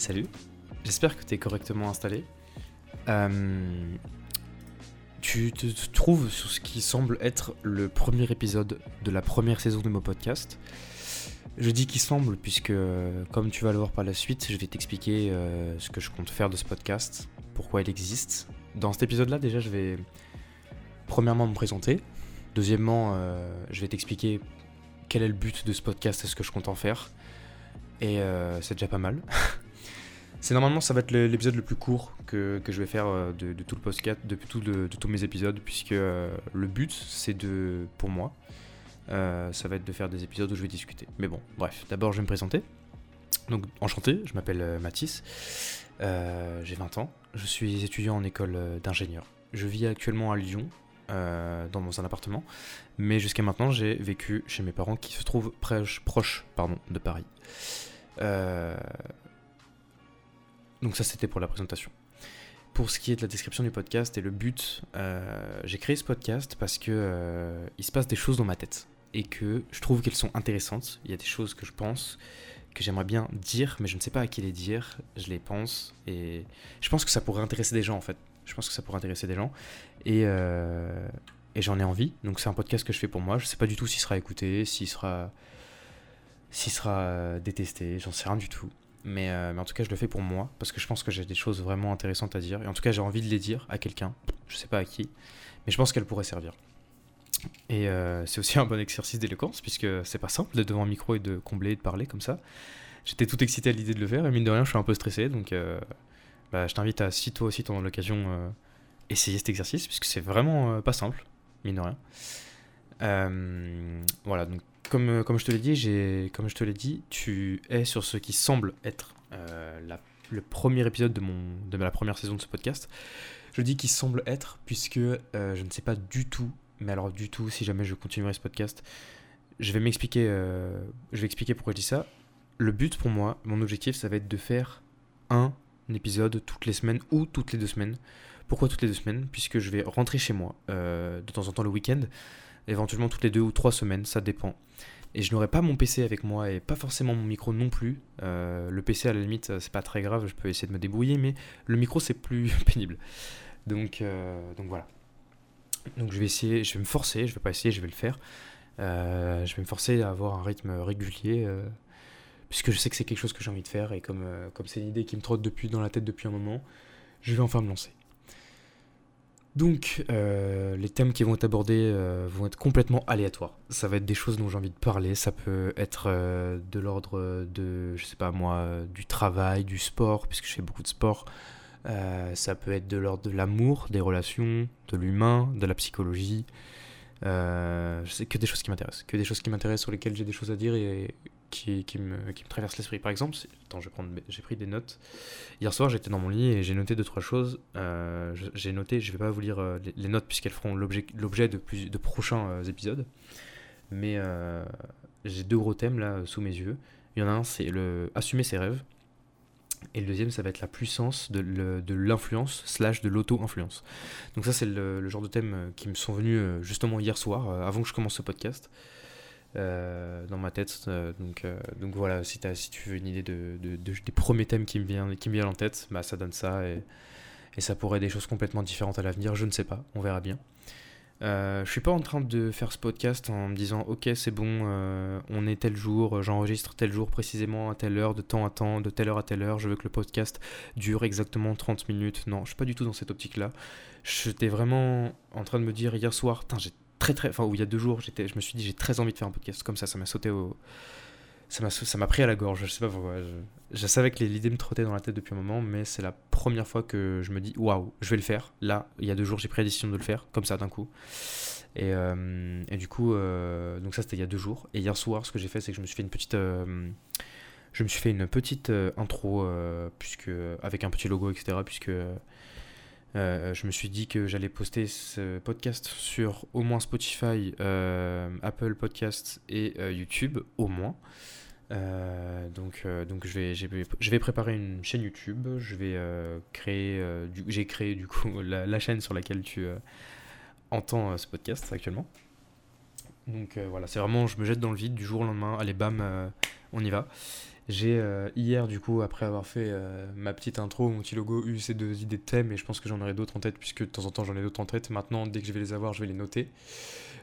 Salut, j'espère que tu es correctement installé. Euh, tu te trouves sur ce qui semble être le premier épisode de la première saison de mon podcast. Je dis qu'il semble puisque, comme tu vas le voir par la suite, je vais t'expliquer euh, ce que je compte faire de ce podcast, pourquoi il existe. Dans cet épisode-là, déjà, je vais premièrement me présenter. Deuxièmement, euh, je vais t'expliquer quel est le but de ce podcast et ce que je compte en faire. Et c'est déjà pas mal. C'est normalement, ça va être l'épisode le plus court que, je vais faire euh, de, tout le podcast, de, de, tous mes épisodes, puisque euh, le but, c'est de, pour moi, euh, ça va être de faire des épisodes où je vais discuter. Mais bon, bref, d'abord je vais me présenter. Donc, enchanté, je m'appelle Mathis, j'ai 20 ans, je suis étudiant en école d'ingénieur. Je vis actuellement à Lyon, dans un appartement, mais jusqu'à maintenant j'ai vécu chez mes parents qui se trouvent proches de Paris. Euh, donc ça c'était pour la présentation. Pour ce qui est de la description du podcast et le but, euh, j'ai créé ce podcast parce que euh, il se passe des choses dans ma tête et que je trouve qu'elles sont intéressantes. Il y a des choses que je pense que j'aimerais bien dire, mais je ne sais pas à qui les dire. Je les pense et je pense que ça pourrait intéresser des gens en fait. Je pense que ça pourrait intéresser des gens et, euh, j'en ai envie. Donc c'est un podcast que je fais pour moi. Je ne sais pas du tout s'il sera écouté, s'il sera s'il sera détesté, j'en sais rien du tout. Euh, mais, en tout cas, je le fais pour moi, parce que je pense que j'ai des choses vraiment intéressantes à dire. Et en tout cas, j'ai envie de les dire à quelqu'un, je sais pas à qui, mais je pense qu'elles pourraient servir. Et euh, c'est aussi un bon exercice d'éloquence, puisque c'est pas simple d'être devant un micro et de combler et de parler comme ça. J'étais tout excité à l'idée de le faire, et mine de rien, je suis un peu stressé, donc euh, bah, je t'invite à, si toi aussi t'en as l'occasion, essayer cet exercice, puisque c'est vraiment pas simple, mine de rien. voilà, donc comme, euh, comme je te l'ai dit, tu es sur ce qui semble être euh, le premier épisode de, la première saison de ce podcast. Je dis qu'il semble être puisque euh, je ne sais pas du tout, mais alors du tout, si jamais je continuerai ce podcast, je vais m'expliquer, je vais expliquer pourquoi je dis ça. Le but pour moi, mon objectif, ça va être de faire un épisode toutes les semaines ou toutes les deux semaines. Pourquoi toutes les deux semaines? Puisque je vais rentrer chez moi de temps en temps le week-end éventuellement toutes les deux ou trois semaines, ça dépend. Et je n'aurai pas mon PC avec moi et pas forcément mon micro non plus. Euh, le PC à la limite, c'est pas très grave, je peux essayer de me débrouiller, mais le micro c'est plus pénible. Donc, euh, donc voilà. Donc je vais essayer, je vais me forcer, je vais pas essayer, je vais le faire. Euh, je vais me forcer à avoir un rythme régulier, puisque je sais que c'est quelque chose que j'ai envie de faire et comme comme c'est une idée qui me trotte depuis dans la tête depuis un moment, je vais enfin me lancer. Donc, euh, les thèmes qui vont être abordés euh, vont être complètement aléatoires. Ça va être des choses dont j'ai envie de parler. Ça peut être euh, de l'ordre de, je sais pas moi, du travail, du sport, puisque je fais beaucoup de sport. ça peut être de l'ordre de l'amour, des relations, de l'humain, de la psychologie. je sais que des choses qui m'intéressent, que des choses qui m'intéressent sur lesquelles j'ai des choses à dire et qui, me, qui traverse l'esprit. Par exemple, attends, j'ai pris des notes. Hier soir, j'étais dans mon lit et j'ai noté deux trois choses. Euh, j'ai noté, je vais pas vous lire euh, les, notes puisqu'elles feront l'objet de, de prochains euh, épisodes, mais j'ai deux gros thèmes là sous mes yeux. Il y en a un, c'est le assumer ses rêves. Et le deuxième, ça va être la puissance de l'influence slash de l'auto-influence. Donc ça, c'est le, le, genre de thèmes qui me sont venus justement hier soir, avant que je commence ce podcast. Euh, dans ma tête. Euh, donc, euh, donc voilà, si, tu veux une idée de, de, des premiers thèmes qui me viennent, qui me viennent en tête, bah, ça donne ça. Et, et ça pourrait être des choses complètement différentes à l'avenir, je ne sais pas, on verra bien. Je suis pas en train de faire ce podcast en me disant ok c'est bon, on est tel jour, j'enregistre tel jour précisément à telle heure, de temps à temps, de telle heure à telle heure, je veux que le podcast dure exactement 30 minutes. Non, je suis pas du tout dans cette optique là. J'étais vraiment en train de me dire hier soir, j'ai très très, enfin, où il y a deux jours, j'étais, je me suis dit, j'ai très envie de faire un podcast comme ça, ça m'a sauté au. Ça m'a, ça m'a pris à la gorge, je sais pas pourquoi. Je, savais que l'idée me trottait dans la tête depuis un moment, mais c'est la première fois que je me dis, waouh, je vais le faire. Là, il y a deux jours, j'ai pris la décision de le faire, comme ça d'un coup. Et, euh, et, du coup, euh, donc ça c'était il y a deux jours. Et hier soir, ce que j'ai fait, c'est que je me suis fait une petite. Euh, je me suis fait une petite intro, puisque, avec un petit logo, etc. Puisque euh, je me suis dit que j'allais poster ce podcast sur au moins Spotify, euh, Apple Podcasts et euh, YouTube, au moins. donc, donc je vais, je vais préparer une chaîne YouTube. Je vais créer, j'ai créé du coup la, chaîne sur laquelle tu entends ce podcast actuellement. Donc voilà, c'est vraiment, je me jette dans le vide du jour au lendemain. Allez, bam, on y va. J'ai hier, du coup, après avoir fait ma petite intro, mon petit logo, eu ces deux idées de thème et je pense que j'en aurai d'autres en tête puisque de temps en temps j'en ai d'autres en tête. Maintenant, dès que je vais les avoir, je vais les noter.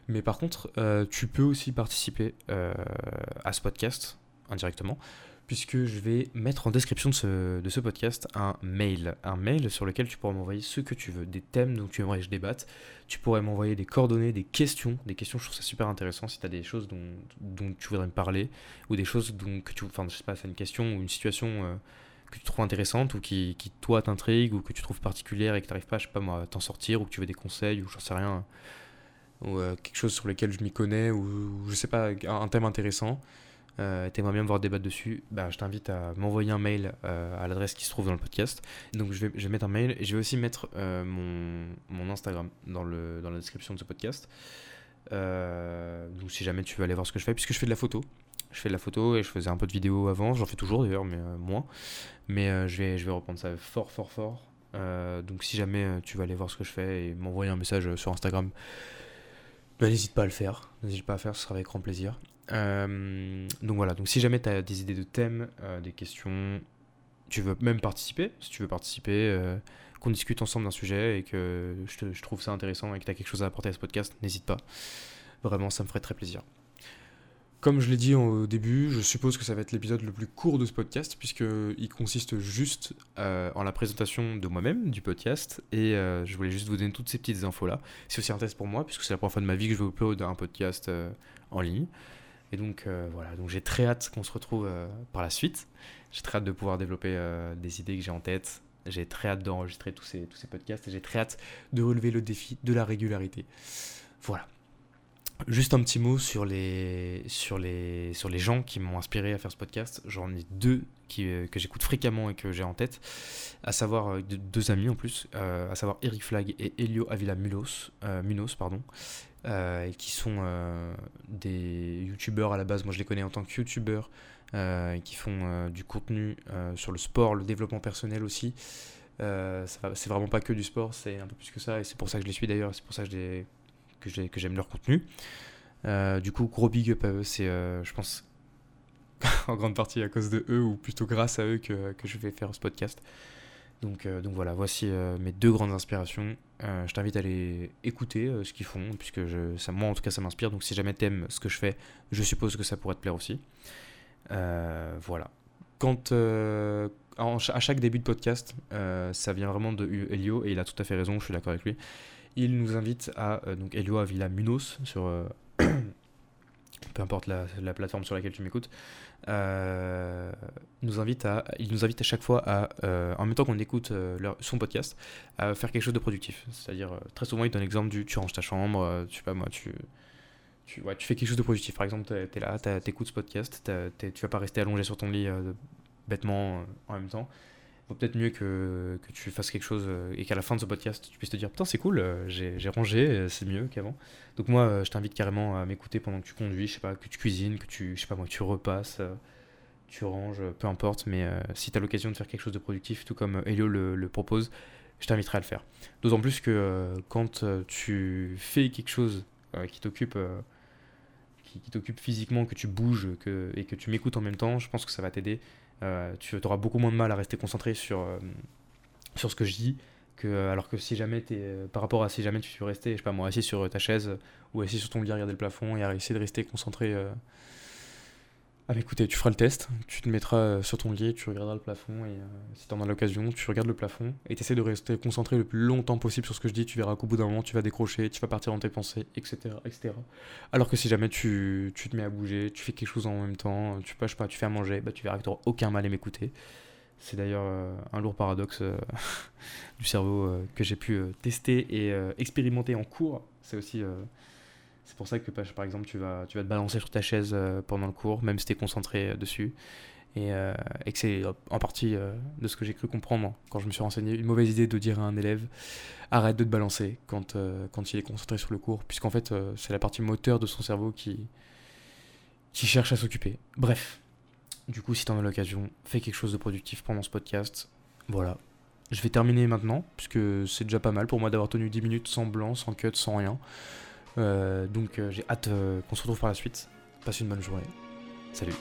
Mais par contre, tu peux aussi participer à ce podcast indirectement puisque je vais mettre en description de ce, podcast un mail. Un mail sur lequel tu pourras m'envoyer ce que tu veux, des thèmes dont tu aimerais que je débatte. Tu pourrais m'envoyer des coordonnées, des questions. Des questions, je trouve ça super intéressant si tu as des choses dont, tu voudrais me parler, ou des choses dont que tu. Enfin, je sais pas, c'est une question ou une situation. Euh, que tu trouves intéressante ou qui, qui toi t'intrigue ou que tu trouves particulière et que tu n'arrives pas, je sais pas moi, à t'en sortir ou que tu veux des conseils ou j'en sais rien, ou euh, quelque chose sur lequel je m'y connais ou je sais pas, un thème intéressant, euh, t'aimerais bien me voir débattre dessus, bah, je t'invite à m'envoyer un mail euh, à l'adresse qui se trouve dans le podcast. Donc je vais, je vais mettre un mail et je vais aussi mettre euh, mon, mon, Instagram dans, le, dans la description de ce podcast. donc si jamais tu veux aller voir ce que je fais, puisque je fais de la photo. Je fais de la photo et je faisais un peu de vidéo avant, j'en fais toujours d'ailleurs, mais moins. Mais je, vais, je vais reprendre ça fort, fort, fort. donc si jamais tu veux aller voir ce que je fais et m'envoyer un message sur Instagram, bah, n'hésite pas à le faire. N'hésite pas à faire, ce sera avec grand plaisir. Euh, donc voilà, donc si jamais tu as des idées de thèmes, euh, des questions, tu veux même participer, si tu veux participer, euh, qu'on discute ensemble d'un sujet et que je, trouve ça intéressant et que tu as quelque chose à apporter à ce podcast, n'hésite pas. Vraiment, ça me ferait très plaisir. Comme je l'ai dit au début, je suppose que ça va être l'épisode le plus court de ce podcast, puisqu'il consiste juste en la présentation de moi-même, du podcast, et je voulais juste vous donner toutes ces petites infos-là. C'est aussi un test pour moi, puisque c'est la première fois de ma vie que je vais upload un podcast en ligne. Et donc euh, voilà, donc j'ai très hâte qu'on se retrouve euh, par la suite. J'ai très hâte de pouvoir développer euh, des idées que j'ai en tête. J'ai très hâte d'enregistrer tous ces, tous ces podcasts et j'ai très hâte de relever le défi de la régularité. Voilà. Juste un petit mot sur les, sur les, sur les gens qui m'ont inspiré à faire ce podcast. J'en ai deux qui, que j'écoute fréquemment et que j'ai en tête, à savoir deux, amis en plus, à savoir Eric Flag et Elio Avila Munoz, Munoz pardon, euh, qui sont euh, des youtubeurs à la base. Moi, je les connais en tant que youtubeurs euh, qui font du contenu sur le sport, le développement personnel aussi. c'est vraiment pas que du sport, c'est un peu plus que ça, et c'est pour ça que je les suis d'ailleurs, c'est pour ça que, que j'aime leur contenu. du coup, gros big up à eux, c'est, je pense, en grande partie à cause de eux, ou plutôt grâce à eux que, je vais faire ce podcast. Donc, euh, donc voilà, voici euh, mes deux grandes inspirations. Euh, je t'invite à aller écouter ce qu'ils font, puisque ça, moi en tout cas ça m'inspire. Donc si jamais t'aimes ce que je fais, je suppose que ça pourrait te plaire aussi. voilà. Quand à chaque début de podcast, ça vient vraiment de Elio et il a tout à fait raison, je suis d'accord avec lui. Il nous invite à donc Elio à Villa Munos sur peu importe la, la, plateforme sur laquelle tu m'écoutes, euh, il nous invite à chaque fois à, euh, en même temps qu'on écoute euh, leur, son podcast, à faire quelque chose de productif. C'est-à-dire, très souvent, il donne l'exemple du tu ranges ta chambre, tu sais pas moi, tu, tu, fais quelque chose de productif. Par exemple, tu es, là, tu écoutes ce podcast, tu vas pas rester allongé sur ton lit bêtement en même temps vaut peut-être mieux que, que, tu fasses quelque chose euh, et qu'à la fin de ce podcast, tu puisses te dire Putain, c'est cool, euh, j'ai rangé, euh, c'est mieux qu'avant. Donc, moi, je t'invite carrément à m'écouter pendant que tu conduis, je sais pas, que tu cuisines, que tu, je sais pas moi, tu repasses, tu ranges, peu importe. Mais si tu as l'occasion de faire quelque chose de productif, tout comme Elio le, le propose, je t'inviterai à le faire. D'autant plus que quand tu fais quelque chose qui t'occupe. Qui, t'occupe physiquement, que tu bouges que, et que tu m'écoutes en même temps, je pense que ça va t'aider euh, tu auras beaucoup moins de mal à rester concentré sur, euh, sur ce que je dis. Que, alors que si jamais es, euh, par rapport à si jamais tu veux rester, je sais pas moi, assis sur ta chaise ou assis sur ton lit à regarder le plafond et à essayer de rester concentré ah écoutez, tu feras le test, tu te mettras sur ton lit, tu regarderas le plafond et si tu en as l'occasion, tu regardes le plafond et tu essaies de rester concentré le plus longtemps possible sur ce que je dis, tu verras qu'au bout d'un moment tu vas décrocher, tu vas partir dans tes pensées, etc. etc. Alors que si jamais tu, tu, te mets à bouger, tu fais quelque chose en même temps, tu, pas, pas, tu fais à manger, bah, tu verras que tu n'auras aucun mal à m'écouter. C'est d'ailleurs un lourd paradoxe du cerveau que j'ai pu tester et expérimenter en cours. C'est aussi c'est pour ça que par exemple tu vas, tu te balancer sur ta chaise euh, pendant le cours, même si tu es concentré euh, dessus. Et, euh, et que c'est en partie de ce que j'ai cru comprendre quand je me suis renseigné, une mauvaise idée de dire à un élève arrête de te balancer quand, il est concentré sur le cours, puisqu'en fait c'est la partie moteur de son cerveau qui, qui cherche à s'occuper. Bref, du coup si tu en as l'occasion, fais quelque chose de productif pendant ce podcast. Voilà. Je vais terminer maintenant, puisque c'est déjà pas mal pour moi d'avoir tenu 10 minutes sans blanc, sans cut, sans rien. Euh, donc euh, j'ai hâte euh, qu'on se retrouve par la suite. Passe une bonne journée. Salut.